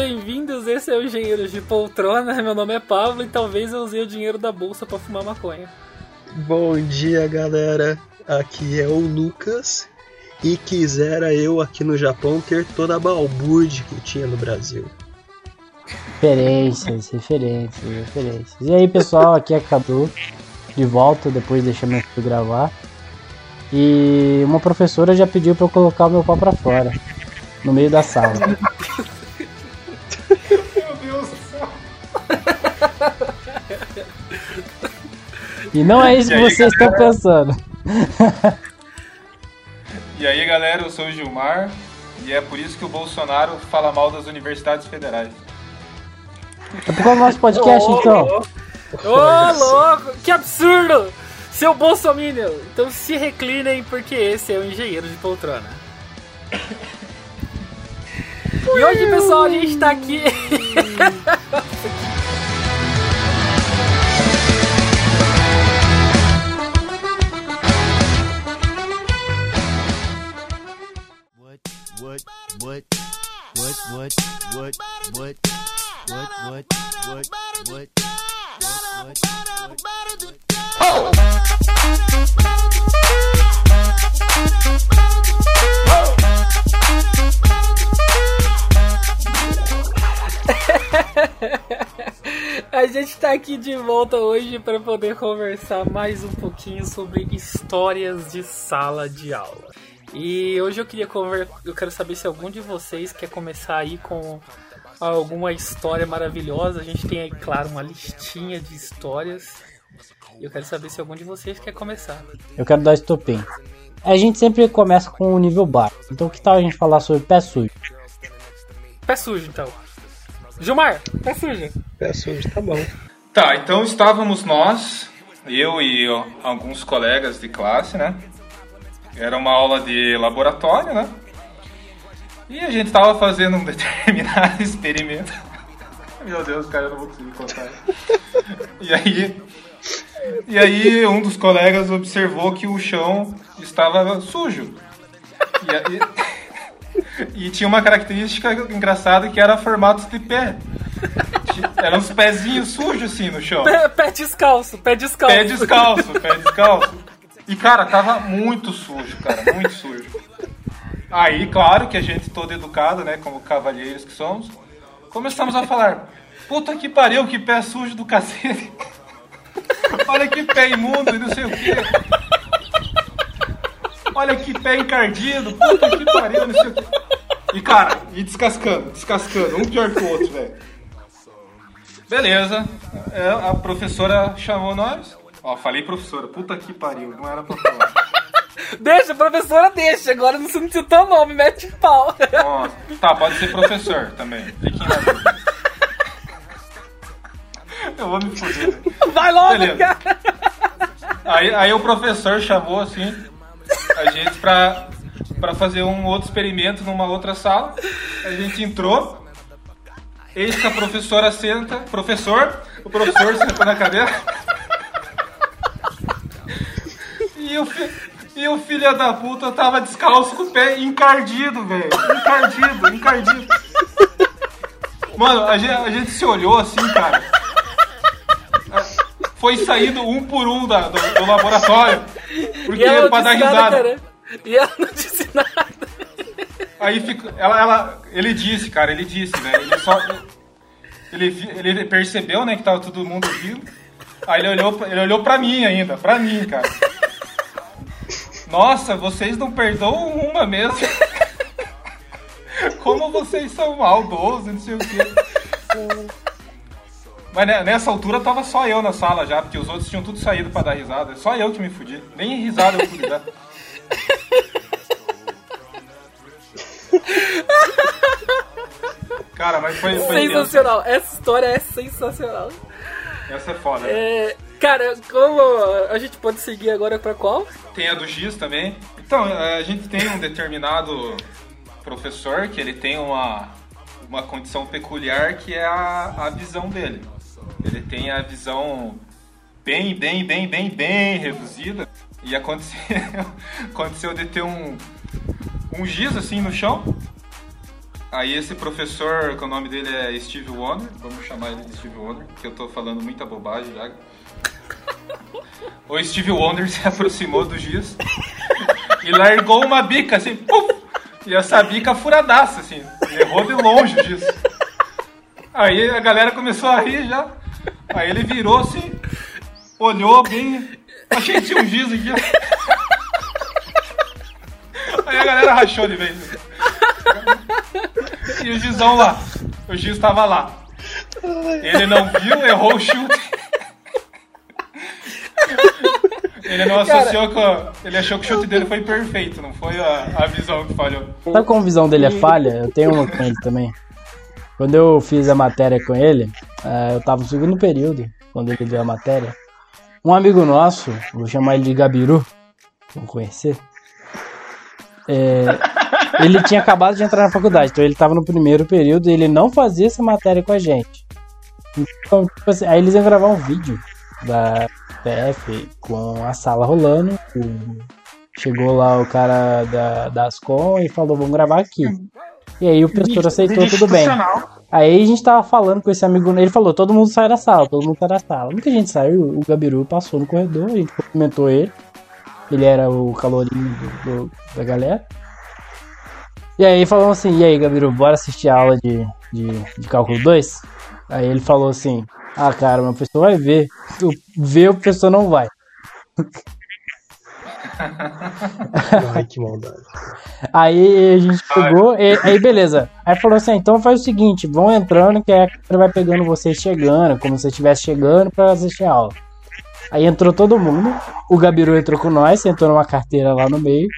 bem-vindos. Esse é o Engenheiro de Poltrona. Meu nome é Pablo e talvez eu usei o dinheiro da bolsa para fumar maconha. Bom dia, galera. Aqui é o Lucas e quisera eu aqui no Japão ter toda a balbúrdia que tinha no Brasil. Referências, referências, referências. E aí, pessoal, aqui é Cadu, de volta depois de deixar meu filho gravar. E uma professora já pediu para eu colocar o meu pau pra fora, no meio da sala. E não é isso E que aí, vocês estão pensando. E aí, galera, eu sou o Gilmar e é por isso que o Bolsonaro fala mal das universidades federais. Tá por causa do nosso podcast, então. Ô, louco! Que absurdo! Seu bolsominion! Então se reclinem, porque esse é o Engenheiro de Poltrona. E hoje, pessoal, a gente tá aqui... what, what, what, what, what, what, Oh! A gente tá aqui de volta hoje para poder conversar mais um pouquinho sobre histórias de sala de aula. E hoje eu queria conver... eu quero saber se algum de vocês quer começar aí com alguma história maravilhosa. A gente tem aí, claro, uma listinha de histórias. E eu quero saber se algum de vocês quer começar. Eu quero dar estopim. A gente sempre começa com o nível baixo. Então que tal a gente falar sobre pé sujo? Pé sujo, então. Gilmar, pé sujo. Pé sujo, tá bom. Tá, então estávamos nós, eu e alguns colegas de classe, né? Era uma aula de laboratório, né? E a gente estava fazendo um determinado experimento. Meu Deus, cara, eu não vou conseguir contar. E aí, e aí um dos colegas observou que o chão estava sujo. E, aí- e tinha uma característica engraçada que era formato de pé. Eram uns pezinhos sujos assim no chão. Pé, pé descalço, pé descalço. Pé descalço, pé descalço. E, cara, tava muito sujo, cara, muito sujo. Aí, claro que a gente todo educado, né, como cavalheiros que somos, começamos a falar, puta que pariu, que pé sujo do cacete. Olha que pé imundo e não sei o quê. Olha que pé encardido, puta que pariu, não sei o quê. E, cara, e descascando, descascando, um pior que o outro, velho. Beleza, é, a professora chamou nós. Ó, falei professora, puta que pariu, não era pra falar. Deixa, professora, deixa. Agora não se não citou o nome, mete pau. Ó, tá, pode ser professor também. Fiquem na dúvida. Eu vou me velho. Vai logo, Beleza. cara. Aí, aí o professor chamou assim a gente pra, pra fazer um outro experimento numa outra sala. A gente entrou. Eis que a professora senta. Professor, o professor senta na cadeira. E o, fi, e o filho da puta tava descalço com o pé encardido, velho. Encardido, encardido. Mano, a gente, a gente se olhou assim, cara. Foi saindo um por um da- do, do laboratório. Porque E ela pra dar risada. cara. E ela não disse nada. Aí fica, ela, ela, ele disse, cara, ele disse, né? Ele só, ele, ele percebeu, né, que tava todo mundo rindo. Aí ele olhou, ele olhou pra mim ainda, pra mim, cara. Nossa, vocês não perdoam uma mesmo. Como vocês são maldosos, não sei o quê. Mas né, nessa altura tava só eu na sala já, porque os outros tinham tudo saído pra dar risada. Só eu que me fudi. Nem risada eu pude dar. Cara, mas foi, foi intenso. Sensacional. Essa história é sensacional. Essa é foda. né? É, cara, como a gente pode seguir agora pra qual? Tem a do Giz também. Então, eh, a gente tem um determinado professor que ele tem uma, uma condição peculiar que é a, a visão dele. Ele tem a visão bem, bem, bem, bem, bem reduzida. E aconteceu, aconteceu de ter um, um giz assim no chão. Aí esse professor, que o nome dele é Steve Wonder, vamos chamar ele de Steve Wonder, porque eu tô falando muita bobagem já. O Steve Wonder se aproximou do Giz e largou uma bica assim, puf, e essa bica furadaça, assim, errou de longe o Giz. Aí a galera começou a rir já. Aí ele virou assim, olhou bem, achei que tinha um Giz aqui. Aí a galera rachou de vez. E o Gizão lá. O Giz tava lá. Ele não viu, errou o chute. Ele não associou com. Ele achou que o chute dele foi perfeito, não foi a, a visão que falhou. Sabe como a visão dele é falha? Eu tenho uma com ele também. Quando eu fiz a matéria com ele, eh, eu tava no segundo período, quando ele deu a matéria. Um amigo nosso, vou chamar ele de Gabiru, vamos conhecer. É, ele tinha acabado de entrar na faculdade, então ele tava no primeiro período e ele não fazia essa matéria com a gente. Então, tipo assim, aí eles iam gravar um vídeo da PF com a sala rolando. Chegou lá o cara da, da Ascom e falou, vamos gravar aqui. E aí o professor aceitou, tudo bem. Aí a gente tava falando com esse amigo, ele falou, todo mundo sai da sala, todo mundo sai da sala. Muita gente saiu, o Gabiru passou no corredor, a gente cumprimentou ele. Ele era o calorinho do- do- da galera. E aí falou assim, e aí Gabiru, bora assistir a aula de, de, de cálculo 2? Aí ele falou assim, ah cara, meu professor vai ver. Tu vê, o professor não vai. Ai, que maldade. Aí a gente pegou, e, aí beleza. Aí falou assim: então faz o seguinte, vão entrando que a câmera vai pegando vocês chegando, como se estivesse chegando pra assistir a aula. Aí entrou todo mundo, o Gabiru entrou com nós, sentou numa carteira lá no meio.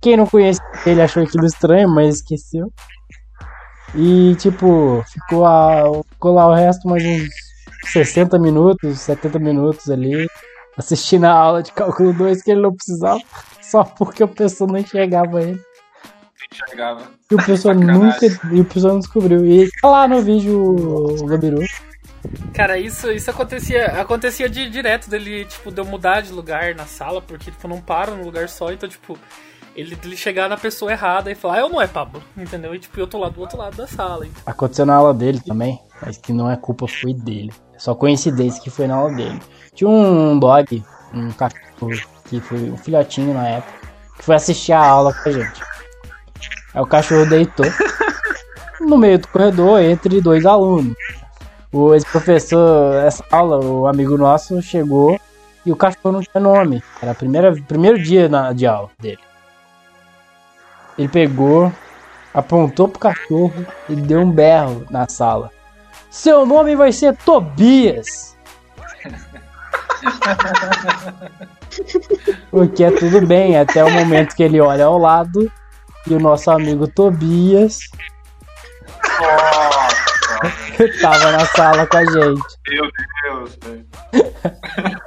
Quem não conhecia ele achou aquilo estranho, mas esqueceu. E tipo, ficou, a, ficou lá o resto mais uns 60 minutos, 70 minutos ali, assistindo a aula de cálculo 2 que ele não precisava, só porque o pessoal não enxergava ele. Enxergava. E o pessoal nunca. E o pessoal não descobriu. E tá lá no vídeo o Gabiru. Cara, isso, isso acontecia, acontecia de, direto dele, tipo, de eu mudar de lugar na sala, porque, tipo, não para num lugar só, então, tipo, ele, ele chegar na pessoa errada e falar, ah, eu não é Pablo, entendeu? E, tipo, eu tô lá do outro lado da sala. Então. Aconteceu na aula dele também, mas que não é culpa foi dele. É só coincidência que foi na aula dele. Tinha um dog, um cachorro, que foi um filhotinho na época, que foi assistir a aula com a gente. Aí o cachorro deitou no meio do corredor entre dois alunos. O esse professor, essa aula, o amigo nosso chegou e o cachorro não tinha nome. Era o primeiro, primeiro dia na, de aula dele. Ele pegou, apontou pro cachorro e deu um berro na sala. Seu nome vai ser Tobias. o que é tudo bem, até o momento que ele olha ao lado e o nosso amigo Tobias tava na sala com a gente. Meu Deus, velho.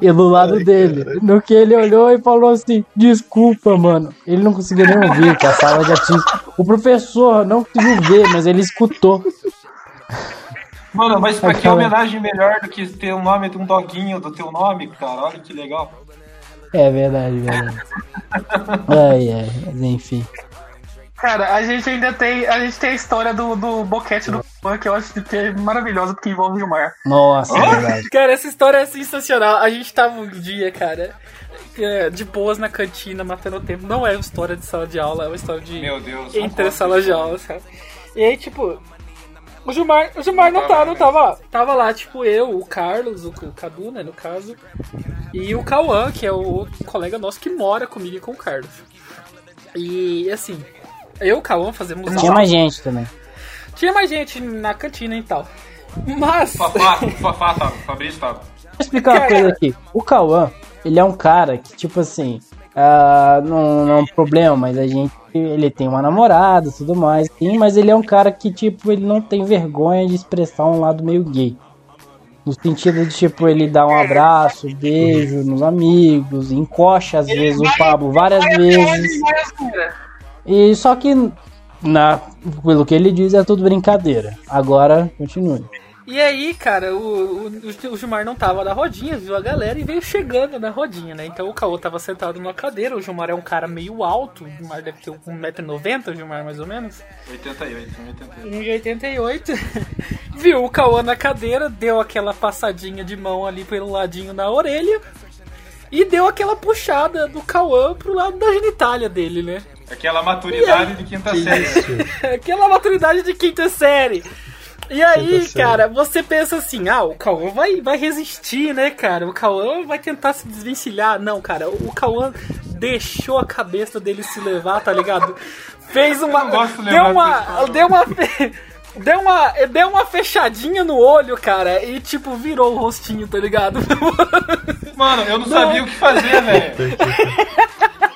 E do lado dele. No que ele olhou e falou assim: Desculpa, mano. Ele não conseguiu nem ouvir, que a sala já tinha. O professor não conseguiu ver, mas ele escutou. Mano, mas pra que Aquela- homenagem melhor do que ter o nome de um doguinho do teu nome, cara? Olha que legal. É verdade, verdade. Ai, ai, mas enfim. Cara, a gente ainda tem. A gente tem a história do, do boquete do fã, que eu acho que é maravilhosa, porque envolve o Gilmar. Nossa, é verdade. Cara, essa história é sensacional. A gente tava um dia, cara, é, de boas na cantina, matando o tempo. Não é uma história de sala de aula, é uma história de Meu Deus. entre salas de aula, sabe? E aí, tipo, o Gilmar, o Gilmar não, tá, não tava lá. Tava lá, tipo, eu, o Carlos, o, Cadu, né, no caso, e o Cauã, que é o outro colega nosso que mora comigo e com o Carlos. E, assim, eu e o Cauã fazemos Tinha mais gente também. Tinha mais gente na cantina e tal. Mas, Fafá, o Fafá tava, o Fabrício tava. Vou explicar uma coisa aqui. O Cauã, ele é um cara que, tipo assim, ah, não, não é um problema, mas a gente. Ele tem uma namorada e tudo mais, sim, mas ele é um cara que, tipo, ele não tem vergonha de expressar um lado meio gay. No sentido de, tipo, ele dá um abraço, beijo nos amigos, encoxa às vezes o Pablo várias vezes. E só que, na, pelo que ele diz, é tudo brincadeira. Agora, continue. E aí, cara, o, o, o Gilmar não tava na rodinha, viu a galera e veio chegando na rodinha, né? Então o Caô tava sentado numa cadeira, o Gilmar é um cara meio alto, o Gilmar deve ter 1,90m, o Gilmar mais ou menos. 88, 88. 1,88. viu o Caô na cadeira, deu aquela passadinha de mão ali pelo ladinho na orelha e deu aquela puxada do Cauã pro lado da genitália dele, né? Aquela maturidade de quinta Que série. Aquela maturidade de quinta série. E aí, Quinta série. cara, você pensa assim, ah, o Cauã vai, vai resistir, né, cara? O Cauã vai tentar se desvencilhar. Não, cara, o Cauã deixou a cabeça dele se levar, tá ligado? Fez uma. não gosto de Deu uma. Deu uma. Deu uma, deu uma fechadinha no olho, cara, e tipo, virou o rostinho, tá ligado? Mano, eu não sabia o que fazer, velho.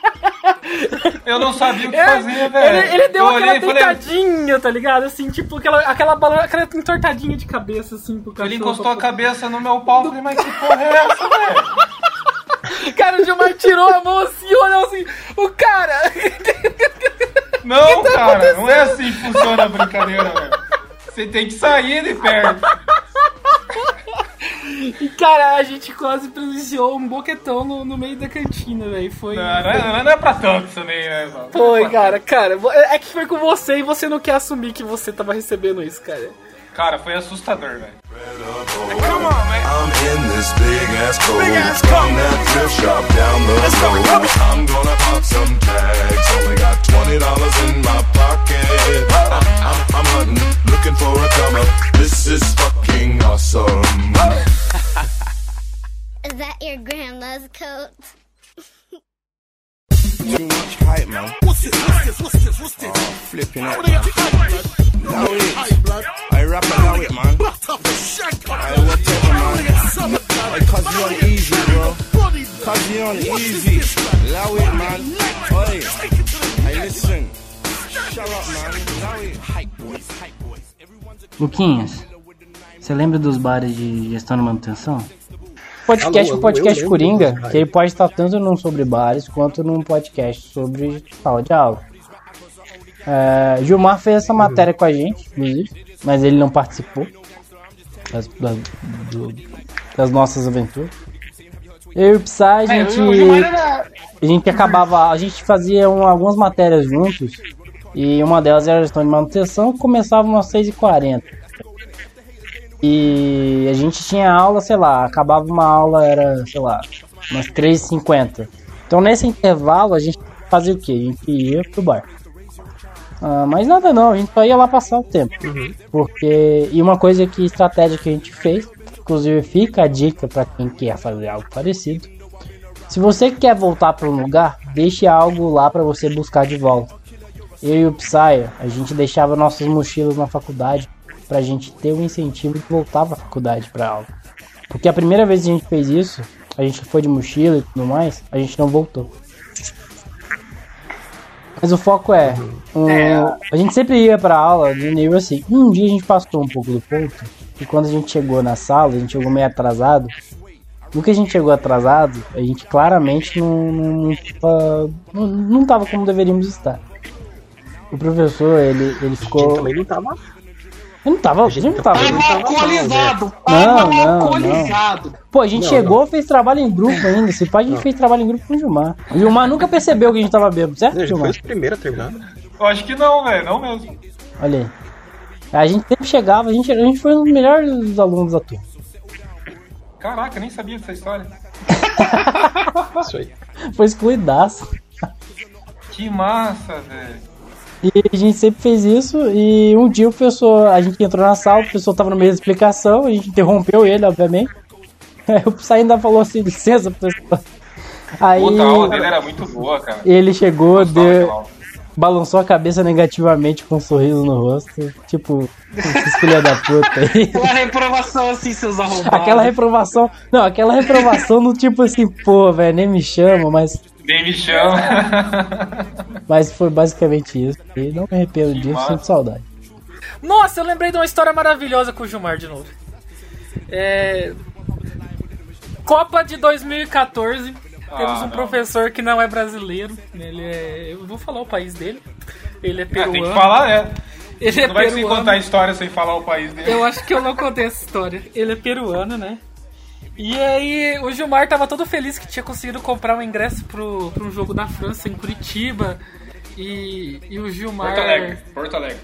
Eu não sabia o que fazer, velho. ele, ele deu eu aquela olhei e falei, tá ligado? Assim, tipo, aquela, aquela, aquela entortadinha de cabeça, assim, pro cachorro. Ele encostou a cabeça no meu pau e falei, mas que porra é essa, velho? Cara, o Gilmar tirou a mão assim olhou assim, o cara... Não, cara, não é assim que funciona a brincadeira, velho. Você tem que sair de perto. E, cara, a gente quase presenciou um boquetão no, no meio da cantina, velho. Foi... Não, não, é, não é pra tanto também, né, mano? Foi, cara, cara. É que foi com você e você não quer assumir que você tava recebendo isso, cara. Cara, foi assustador, velho. I'm in this big ass coat. From that thrift shop down the road. I'm gonna pop some tags. Only got twenty dollars in my pocket. I'm, I'm, I'm hunting, looking for a come up. This is fucking awesome. Is that your grandma's coat? Too much hype, man. What's this? What's this? What's this? What's this? Oh, flipping it. Now it. I rap about it, man. I whatever, man. I Because you on easy, bro. Cause you on easy. Allow it, man. Oi. Hey, listen. Shut up, man. Allow it. Hype boys, hype boys. Luquinhas, você lembra dos bares de gestão e manutenção? Podcast, Alô, alô, podcast lembro Coringa, que ele pode estar tanto num sobre bares quanto num podcast sobre sala de aula. É, Gilmar fez essa matéria com a gente, inclusive, mas ele não participou das, das- do- das nossas aventuras. Eu e o Psy, a É, gente, a gente acabava, a gente fazia um- algumas matérias juntos e uma delas era gestão de manutenção, começava umas 6h40. E a gente tinha aula, sei lá, acabava uma aula, era, sei lá, umas 3h50. Então nesse intervalo a gente fazia o quê? A gente ia pro bar. Ah, mas nada não, a gente só ia lá passar o tempo. Porque. E uma coisa que estratégia que a gente fez, inclusive fica a dica para quem quer fazer algo parecido. Se você quer voltar para um lugar, deixe algo lá para você buscar de volta. Eu e o Psy, a gente deixava nossas mochilas na faculdade pra gente ter o incentivo de voltar pra faculdade pra aula. Porque a primeira vez que a gente fez isso, a gente foi de mochila e tudo mais, a gente não voltou. Mas o foco é, um, a gente sempre ia pra aula de nível assim. Um dia a gente passou um pouco do ponto e quando a gente chegou na sala, a gente chegou meio atrasado. No que a gente chegou atrasado, a gente claramente não, não, não, não tava como deveríamos estar. O professor, ele, ele A gente ficou. também não tava. Ele não tava. Ele não tava. Não tava alcoolizado. Não, Tava não, alcoolizado. Pô, a gente Não, chegou, fez trabalho em grupo ainda. Se pá, a gente fez trabalho em grupo com o Gilmar. O Gilmar nunca percebeu que a gente tava bêbado, certo, A gente foi Gilmar? os primeiros a terminar. Eu acho que não, velho, não mesmo. Olha aí. A gente sempre chegava, a gente, a gente foi um dos melhores alunos da turma. Caraca, nem sabia dessa história. Isso aí. Foi excluidaço. Que massa, velho. E a gente sempre fez isso. E um dia o professor, a gente entrou na sala, o professor tava no meio da explicação, a gente interrompeu ele, obviamente. Aí o Psy ainda falou assim: licença, professor. Aí Puta, a aula dele era muito boa, cara. ele chegou, Gostava deu, balançou a cabeça negativamente com um sorriso no rosto. Tipo, esses filha da puta aí. Uma reprovação assim, seus arrombados. Aquela reprovação. Não, aquela reprovação no tipo assim, pô, velho, nem me chama, mas, Nem me chama. mas foi basicamente isso. E não me arrependo disso, massa. sinto saudade. Nossa, eu lembrei de uma história maravilhosa com o Gilmar de novo. É... Copa de 2014. Temos um não. professor que não é brasileiro. Ele é. Eu vou falar o país dele. Ele é Ah, tem que peruano. falar, né? Ele é Não vai peruano. contar a história sem falar o país dele. Eu acho que eu não contei essa história. Ele é peruano, né? E aí o Gilmar tava todo feliz que tinha conseguido comprar um ingresso pro, pro um jogo da França em Curitiba. E, e o Gilmar. Porto Alegre. Porto Alegre.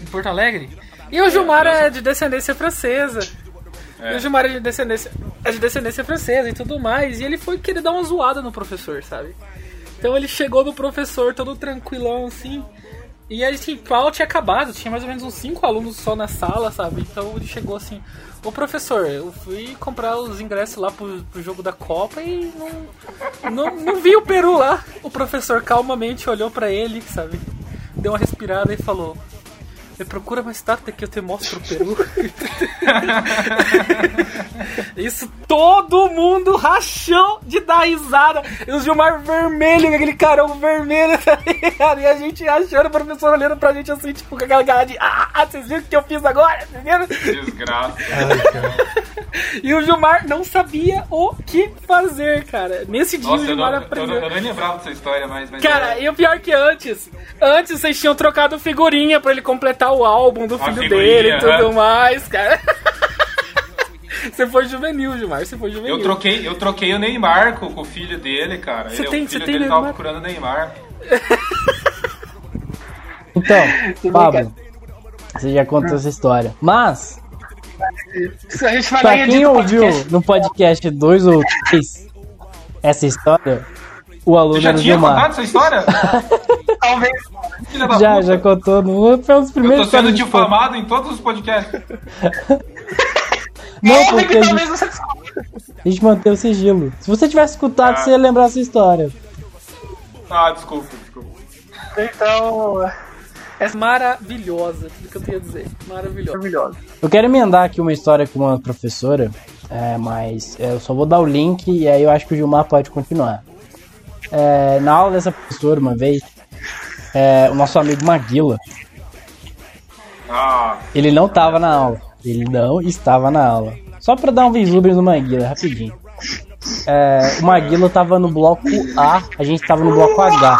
Em Porto Alegre? E o Gilmar é de descendência francesa. É. E o Gilmar é de descendência, é de descendência francesa e tudo mais. E ele foi querer dar uma zoada no professor, sabe? Então ele chegou no professor todo tranquilão assim. E aí, assim, o aula tinha acabado, tinha mais ou menos uns 5 alunos só na sala, sabe? Então ele chegou assim: Ô professor, eu fui comprar os ingressos lá pro, pro jogo da Copa e não, não, não vi o Peru lá. O professor calmamente olhou pra ele, sabe? Deu uma respirada e falou: Me procura mais tarde que eu te mostro o Peru. Isso todo mundo rachou de dar risada. E o Gilmar vermelho, com aquele carão vermelho, tá ligado? E a gente achando, o professor olhando pra gente assim, tipo, com aquela cara de Ah, vocês viram o que eu fiz agora? Viram? Desgraça. Ai, cara. E o Gilmar não sabia o que fazer, cara. Nesse dia Nossa, o eu não, Gilmar eu, não, aprendeu. eu nem lembrava dessa história mais. Mas Cara, e o pior que antes, antes vocês tinham trocado figurinha pra ele completar o álbum do filho figurinha, dele e tudo é. mais, cara. Você foi juvenil, Gilmar, você foi juvenil. eu, troquei, eu troquei o Neymar com, com o filho dele, cara. Você Ele- tem- o filho você tem dele tava Neymar? procurando o Neymar. Então, Pablo, você já contou essa história. Mas, A gente vai pra quem ouviu podcast. no podcast 2 ou 3 essa história, o aluno já era o tinha contado Gilmar. essa história? Talvez. Já, puta. já contou no. Foi um dos Eu primeiros tô sendo difamado em todos os podcasts. Não, porque que a gente, a gente manteve o sigilo. Se você tivesse escutado, Ah. você ia lembrar essa história. Ah, desculpa, desculpa. Então. É maravilhosa, tudo que eu tenho a dizer. Maravilhosa. Maravilhoso. Eu quero emendar aqui uma história com uma professora, é, mas eu só vou dar o link e aí eu acho que o Gilmar pode continuar. É, na aula dessa professora, uma vez, é, o nosso amigo Maguila, Ah, ele não tava na aula. Ele não estava na aula. Só pra dar um vislumbre no Maguila, rapidinho. É, o Maguila tava no bloco A, a gente tava no bloco H.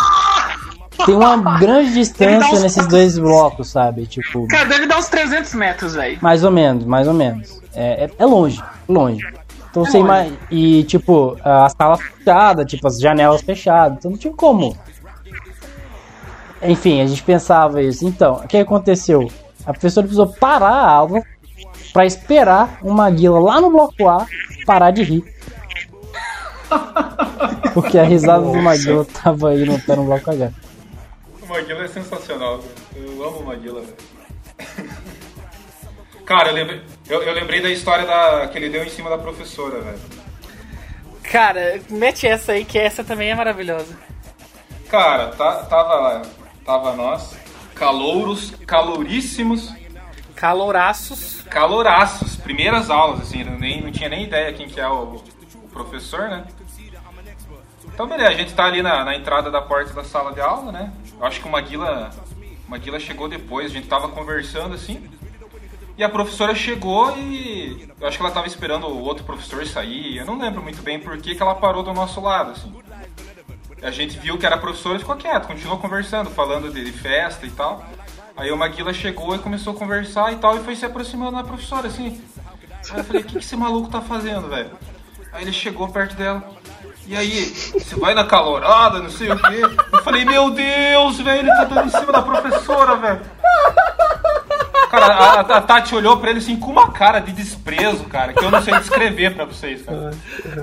Tem uma grande distância uns nesses dois blocos, sabe? Tipo, Cara, deve dar uns 300 metros, velho. mais ou menos, mais ou menos. É, é, é longe, longe. Então você longe. ima- E, tipo, a sala fechada, tipo, as janelas fechadas. Então não tinha como. Enfim, a gente pensava isso. Então, o que aconteceu? A professora precisou parar a aula pra esperar o Maguila lá no bloco A parar de rir. Porque a risada do Maguila tava aí no no bloco H. Maguila é sensacional, velho. Eu amo o Maguila, velho. Cara, eu lembrei, eu, eu lembrei da história da, que ele deu em cima da professora, velho. Cara, mete essa aí, que essa também é maravilhosa. Cara, tá- tava lá, tava nós, calouros, caloríssimos, Caloraços. caloraços, primeiras aulas, assim, nem, não tinha nem ideia quem que é o, o professor, né? Então, beleza, a gente tá ali na, na entrada da porta da sala de aula, né? Eu acho que o Maguila, o Maguila chegou depois, a gente tava conversando, assim, e a professora chegou e eu acho que ela tava esperando o outro professor sair, eu não lembro muito bem por que, que ela parou do nosso lado, assim. A gente viu que era professora e ficou quieto, continuou conversando, falando de festa e tal. Aí o Maguila chegou e começou a conversar e tal, e foi se aproximando da professora, assim. Aí eu falei, o que, que esse maluco tá fazendo, velho? Aí ele chegou perto dela. E aí, você vai na calorada, não sei o quê. Eu falei, meu Deus, velho, ele tá dando em cima da professora, velho. Cara, a, a Tati olhou pra ele assim com uma cara de desprezo, cara, que eu não sei descrever pra vocês, cara.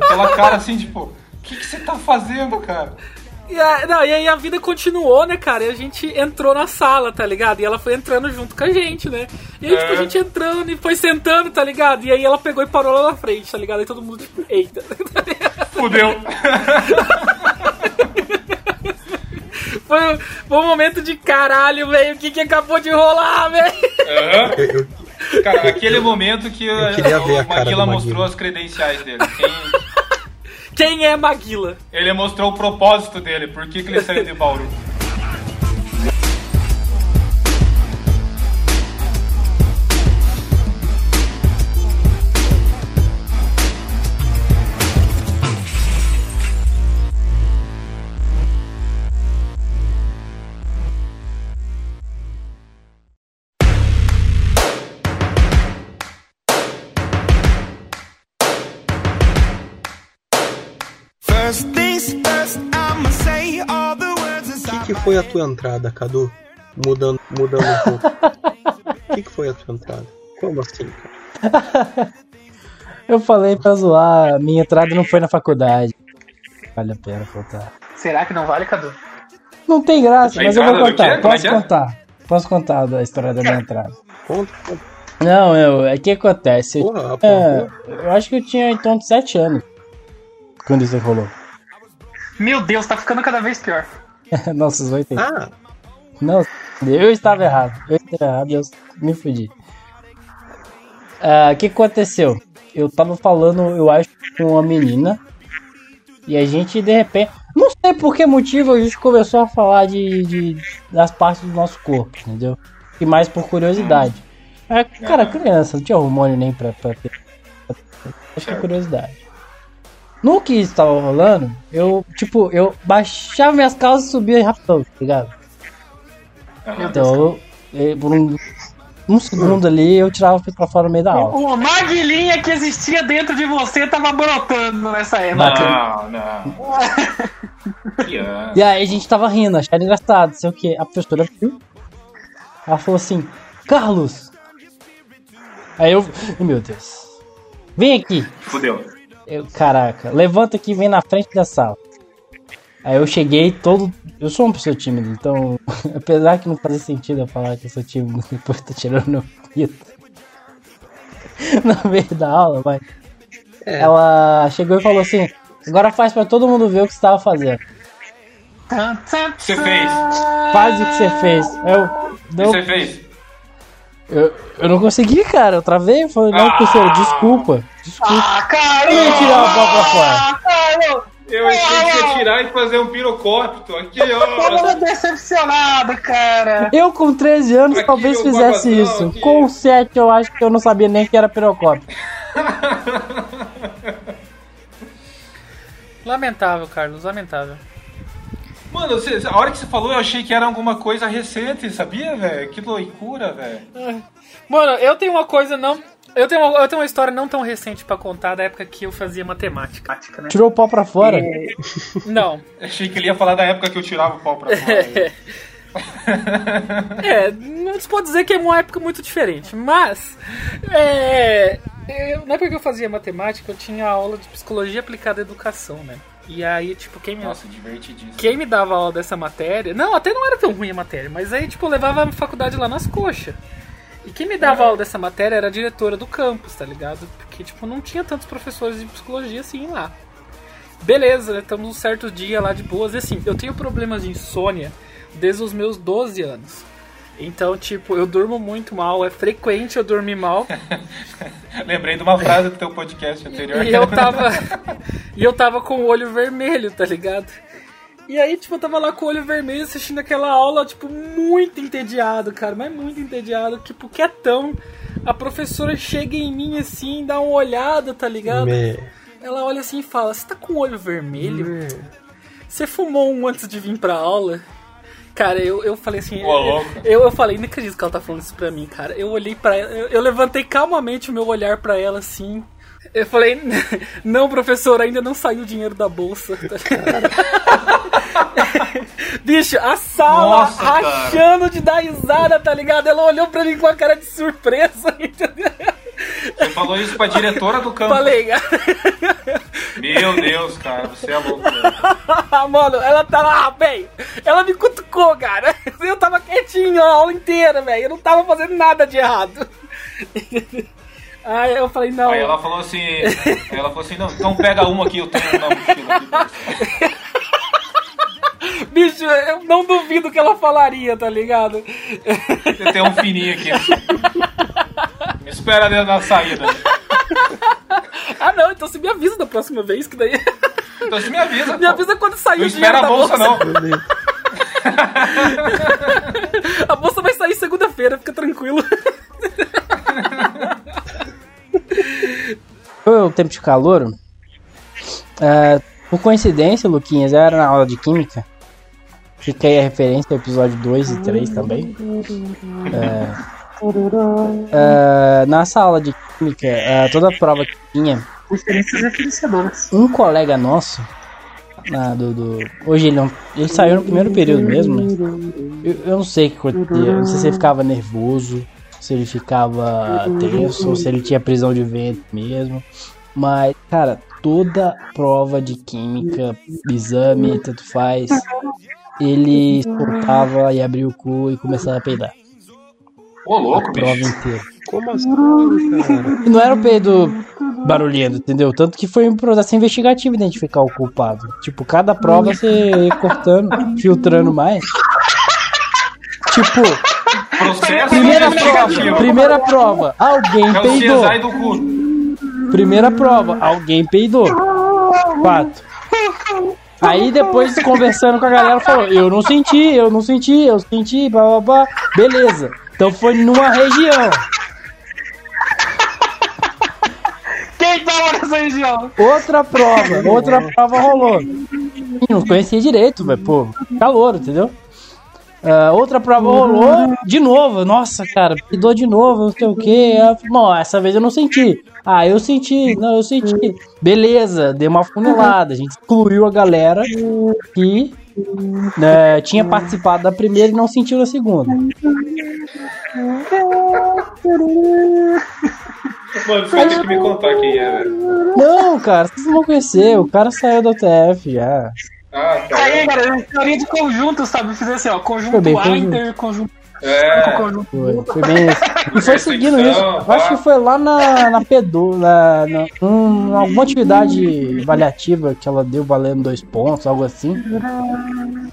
Aquela cara assim, tipo, o que, que você tá fazendo, cara? E, a- não, e aí a vida continuou, né, cara? E a gente entrou na sala, tá ligado? E ela foi entrando junto com a gente, né? E aí, tipo, a É. gente entrando e foi sentando, tá ligado? E aí ela pegou e parou lá na frente, tá ligado? E todo mundo, tipo, eita. Fudeu. Foi, foi um momento de caralho, velho. O que, que acabou de rolar, velho? Eu, eu- Cara, aquele momento que Eu queria ver a o cara Maguila mostrou Maguila. as credenciais dele. Quem- Quem é Maguila? Ele mostrou o propósito dele, por que, que ele saiu de Bauru. Foi a tua entrada, Cadu? Mudando, mudando um pouco. O que, que foi a tua entrada? Como assim, cara? Eu falei pra zoar, minha entrada não foi na faculdade. Vale a pena contar. Será que não vale, Cadu? Não tem graça, A mas eu vou contar. é Posso é? contar. Posso contar da história da minha entrada. Conta, conta. Não, eu, é que acontece. Eu, Porra, tinha- rapaz. eu acho que eu tinha em torno de 7 anos quando isso rolou. Meu Deus, tá ficando cada vez pior. Vão entender. Ah, Não, eu estava errado. Eu estava errado e eu me fudi. Ah, O que aconteceu? Eu tava falando, eu acho, com uma menina. E a gente, de repente. Não sei por que motivo a gente começou a falar de, de- das partes do nosso corpo, entendeu? E mais por curiosidade. É, cara, criança, não tinha hormônio nem pra, pra. Acho que é curiosidade. No que estava rolando, eu, tipo, eu baixava minhas calças e subia rapidão, tá ligado? Então, eu, eu- por um, um segundo ali, eu tirava pra fora no meio da aula. O maguilinha que existia dentro de você tava brotando nessa época. Não, não. E aí a gente tava rindo, achando engraçado, sei o que. A professora viu. Ela falou assim, Carlos! Aí eu. Meu Deus. Vem aqui! Fudeu. Eu, caraca, levanta aqui e vem na frente da sala. Aí eu cheguei todo. Eu sou uma pessoa tímida, então. Apesar que não fazia sentido eu falar que eu sou tímido depois tô tirando meu pito. No meio da aula, mas. É. Ela chegou e falou assim: agora faz pra todo mundo ver o que você tava fazendo. Você fez? Faz o que você fez. Eu. O que Não, você fez? eu, eu não consegui, cara. Eu travei. Eu falei, não, Ah! professor, desculpa. Desculpa. Ah, cara! Eu ia tirar o pau pra fora. Ah, cara! Eu achei que ia tirar e fazer um pirocópito. Aqui, ó. Tô decepcionado, cara! Eu com 13 anos Aqui, talvez fizesse isso. aqui. Com 7 eu acho que eu não sabia nem que era pirocópio. Lamentável, Carlos, lamentável. Mano, você- a hora que você falou, eu achei que era alguma coisa recente, sabia, velho? Que loucura, velho. Mano, eu tenho uma coisa não. Eu tenho uma, eu tenho uma história não tão recente pra contar da época que eu fazia matemática. né? Tirou o pau pra fora. Não. Achei que ele ia falar da época que eu tirava o pau pra fora. É, não se pode dizer que é uma época muito diferente, mas. É, eu- na época que eu fazia matemática, eu tinha aula de psicologia aplicada à educação, né? E aí, tipo, quem me, Nossa, divertidíssimo. quem me dava aula dessa matéria. Não, até não era tão ruim a matéria, mas aí, tipo, eu levava a faculdade lá nas coxas. E quem me dava aula dessa matéria era a diretora do campus, tá ligado? Porque, tipo, não tinha tantos professores de psicologia assim lá. Beleza, né? Estamos um certo dia lá de boas. E assim, eu tenho problemas de insônia desde os meus 12 anos. Então, tipo, eu durmo muito mal, é frequente eu dormir mal. Lembrei de uma frase do teu podcast anterior. E eu tava. e eu tava com o olho vermelho, tá ligado? E aí, tipo, eu tava lá com o olho vermelho assistindo aquela aula, tipo, muito entediado, cara, mas muito entediado, tipo, quietão. A professora chega em mim assim, dá uma olhada, tá ligado? me... Ela olha assim e fala: Você tá com o olho vermelho? Você fumou um antes de vir pra aula? Cara, eu, eu falei assim. Louco. eu, eu falei, não acredito que ela tá falando isso pra mim, cara. Eu olhei pra ela, eu, eu levantei calmamente o meu olhar pra ela assim. Eu falei, não, professor, ainda não saiu o dinheiro da bolsa. Bicho, a sala Nossa, cara. rachando de dar risada, tá ligado? Ela olhou pra mim com a cara de surpresa, entendeu? Você falou isso pra diretora do campo. Falei, Meu Deus, cara, você é louco. Mano, ela tá lá, velho. Ela me cutucou, cara. Eu tava quietinho a aula inteira, velho. Eu não tava fazendo nada de errado. Aí eu falei, não. Aí ela falou assim, ela falou assim, não, então pega uma aqui, eu tenho uma mochila aqui. Bicho, eu não duvido que ela falaria, tá ligado? Eu tenho um fininho aqui. Me espera dentro da saída. Ah, não, então você me avisa da próxima vez, que daí. Então você me avisa. Me pô. avisa quando sair Não o dinheiro espera a da bolsa, não. A bolsa vai sair segunda-feira, fica tranquilo. Foi o tempo de calor. É, por coincidência, Luquinhas, eu era na aula de química. Fica aí a referência ao episódio 2 e 3 também. É, é, nessa aula de química, toda a prova que tinha, um colega nosso na- do, do- Hoje ele não. Ele saiu no primeiro período mesmo, mas. Eu, eu não sei o que acontecia. Não sei se ele ficava nervoso, se ele ficava tenso, ou se ele tinha prisão de vento mesmo. Mas, cara, toda prova de química, exame, tanto faz, ele soltava e abria o cu e começava a peidar. Ô, louco, A prova bicho. inteira. Como assim, cara? E não era o peido barulhento, entendeu? Tanto que foi um processo investigativo identificar o culpado. Tipo, cada prova você ia cortando, filtrando mais. Tipo, Processo primeira prova, primeira prova, alguém É peidou. Primeira prova, alguém peidou. Fato. Aí depois conversando com a galera falou, eu não senti, eu não senti, eu senti, blá blá blá. Beleza. Então foi numa região. Quem tava nessa região? Outra prova, outra prova rolou. Não conhecia direito, velho, pô, calor, entendeu? Ah, outra prova rolou de novo. Nossa, cara, peidou de novo, não sei o que. Bom, essa vez eu não senti. Ah, eu senti, não, eu senti. Beleza, deu uma funilada. A gente excluiu a galera que né, tinha participado da primeira e não sentiu na segunda. Mano, vai ter que me contar quem é, velho. Não, cara, vocês não vão conhecer. O cara saiu da UTF já. Ah, tá. Aí, galera, teoria de conjunto, sabe? Fiz assim, ó, conjunto bem A, interconjunto É. conjunto. Foi, foi bem isso. E foi seguindo isso. Eu acho pá. que foi lá na, na Pedu, na, na um, alguma atividade avaliativa que ela deu valendo dois pontos, algo assim.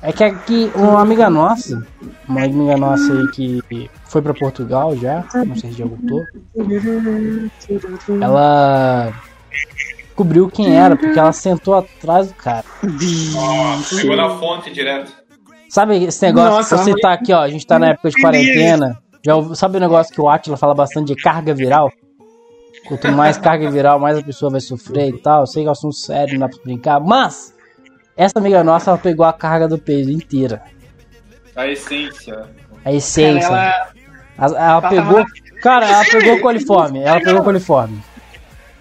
É que aqui uma amiga nossa, uma amiga nossa aí que foi pra Portugal já, não sei se já voltou. Ela descobriu quem era, porque ela sentou atrás do cara. Nossa, chegou na fonte direto. Sabe esse negócio Nossa, que você tá aqui, ó, a gente tá na época de quarentena. Já ouviu- sabe o negócio que o Atila fala bastante de carga viral? Quanto mais carga viral, mais a pessoa vai sofrer e tal. Eu sei que é um assunto sério, não dá pra brincar. Mas, essa amiga nossa, ela pegou a carga do peso inteira. A essência. A essência. Ela, Ela, ela pegou. Cara, ela pegou coliforme. Ela pegou coliforme.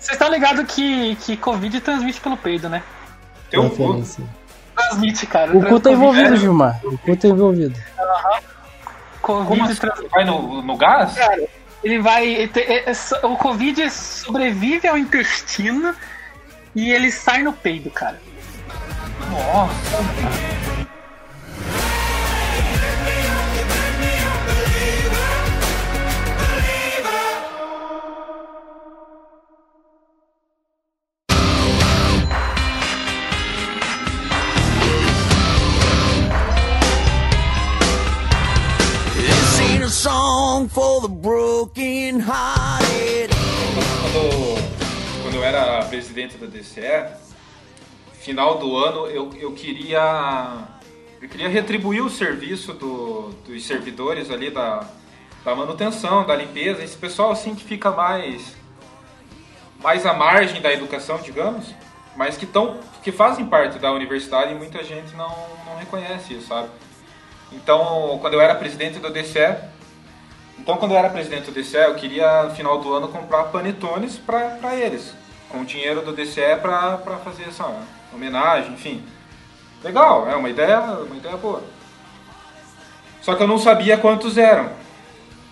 Vocês estão ligados que, que Covid transmite pelo peido, né? Teu cu. Transmite, cara. O cu tá envolvido, Gilmar. O cu tá envolvido. Covid Como assim? trans- Vai no, no gás? Ele vai. ele te- é- é o Covid sobrevive ao intestino e ele sai no peido, cara. Nossa. This for the broken hearted. Quando, quando eu era presidente da DCE, final do ano eu, eu queria eu queria retribuir o serviço do- dos servidores ali da, da manutenção, da limpeza, esse pessoal assim que fica mais mais à margem da educação, digamos, mas que tão, que fazem parte da universidade e muita gente não, não reconhece isso, sabe? Então, quando eu era presidente do DCE, então quando eu era presidente do DCE, eu queria no final do ano comprar panetones para eles, com o dinheiro do DCE para fazer essa homenagem, enfim. Legal, é uma ideia, uma ideia boa. Só que eu não sabia quantos eram.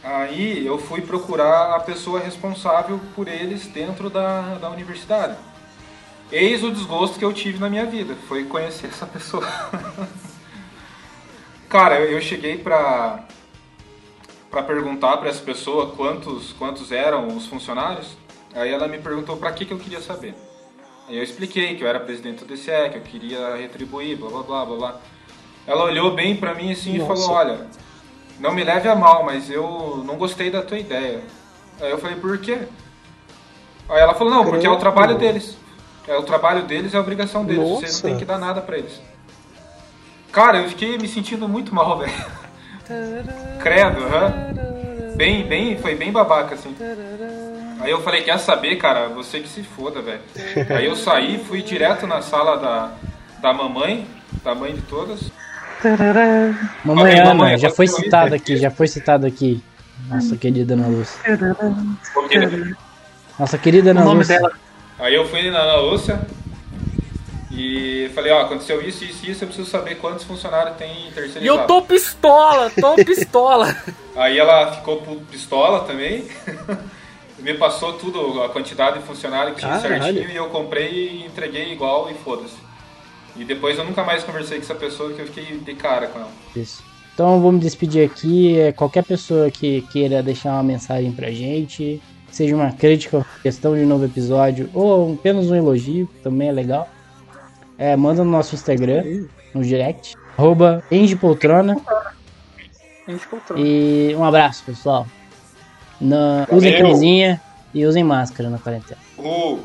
Aí eu fui procurar a pessoa responsável por eles dentro da, da universidade. Eis o desgosto que eu tive na minha vida, foi conhecer essa pessoa. Cara, eu cheguei pra, pra perguntar pra essa pessoa quantos, quantos eram os funcionários. Aí ela me perguntou pra que, que eu queria saber. Aí eu expliquei que eu era presidente do DCE, que eu queria retribuir, blá blá blá blá blá. Ela olhou bem pra mim assim e falou, olha, não me leve a mal, mas eu não gostei da tua ideia. Aí eu falei, por quê? Aí ela falou, não, porque é o trabalho deles. É o trabalho deles, é a obrigação deles. Você Nossa. não tem que dar nada pra eles. Cara, eu fiquei me sentindo muito mal, velho. Credo, aham. Bem, bem, foi bem babaca, assim. Aí eu falei, quer saber, cara? Você que se foda, velho. Aí eu saí, fui direto na sala da, da mamãe, da mãe de todas. Mamãe Ana, mamãe, já foi me citada aqui, já foi citada aqui. Nossa querida Ana Lúcia. Nossa querida Ana Lúcia. Aí eu fui na Ana Lúcia E falei, ó, aconteceu isso, isso e isso, eu preciso saber quantos funcionários tem terceirizado. E eu tô pistola, tô pistola. Aí ela ficou pistola também. Me passou tudo, a quantidade de funcionário que tinha Caralho. certinho e eu comprei e entreguei igual e foda-se. E depois eu nunca mais conversei com essa pessoa que eu fiquei de cara com ela. Isso. Então eu vou me despedir aqui. É, Qualquer pessoa que queira deixar uma mensagem pra gente, seja uma crítica, questão de novo episódio, ou apenas um elogio, que também é legal, é, manda no nosso Instagram, no direct, arroba Engipoltrona. E um abraço, pessoal. Na, usem camisinha e usem máscara na quarentena. Uh,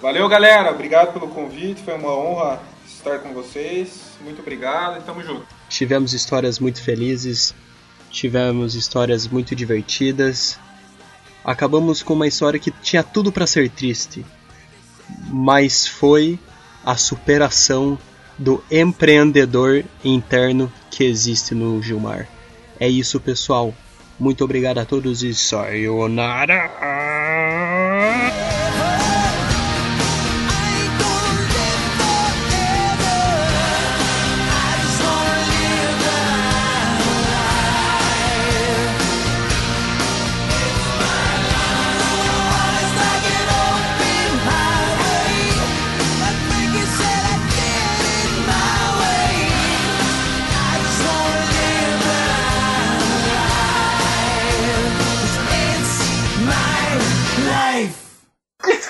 valeu galera, obrigado pelo convite, foi uma honra estar com vocês. Muito obrigado e tamo junto. Tivemos histórias muito felizes, tivemos histórias muito divertidas. Acabamos com uma história que tinha tudo pra ser triste, mas foi a superação do empreendedor interno que existe no Gilmar. É isso, pessoal. Muito obrigado a todos e sayonara.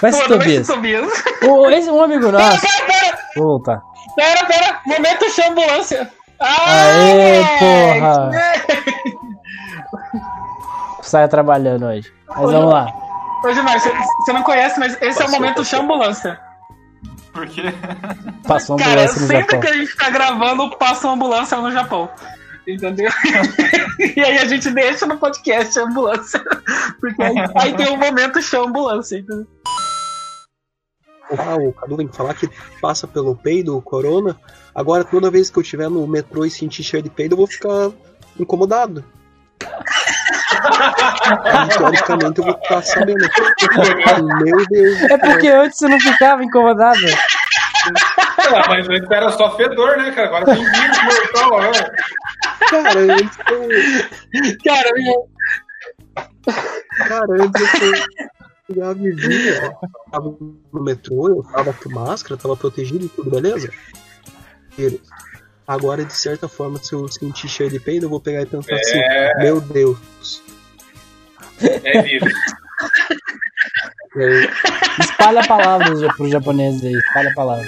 Vai se Tobias. ser Tobias. Ô, esse um amigo Pera, nosso. pera, pera, Vou voltar. pera, pera. Momento chama ambulância. Aê, porra. Saia trabalhando hoje. Mas vamos lá. Ô, Gilmar, você- não conhece, mas esse é o Passou, momento passou. chama ambulância. Por quê? Passou uma Cara, ambulância no sempre Japão. que a gente tá gravando, passa uma ambulância no Japão. Entendeu? e aí a gente deixa no podcast a ambulância. Porque aí, aí tem um momento chama ambulância. Entendeu? Ah, o Cadu vem falar que passa pelo peido, o corona. Agora, toda vez que eu estiver no metrô e sentir cheiro de peido, eu vou ficar incomodado. E, teoricamente, eu vou ficar sabendo. Meu Deus. É porque antes você não ficava incomodado. Ah, mas antes era só fedor, né, cara? Agora tem vírus mortal, né? Cara, antes eu, Cara, eu- cara, antes eu e via. Eu tava no metrô, eu tava com máscara, tava protegido e tudo, beleza? Ele. Agora, de certa forma, se eu sentir cheiro de peido, eu vou pegar e pensar assim: Meu Deus. É vírus. Aí, Espalha a palavra pro japonês aí. Espalha a palavra.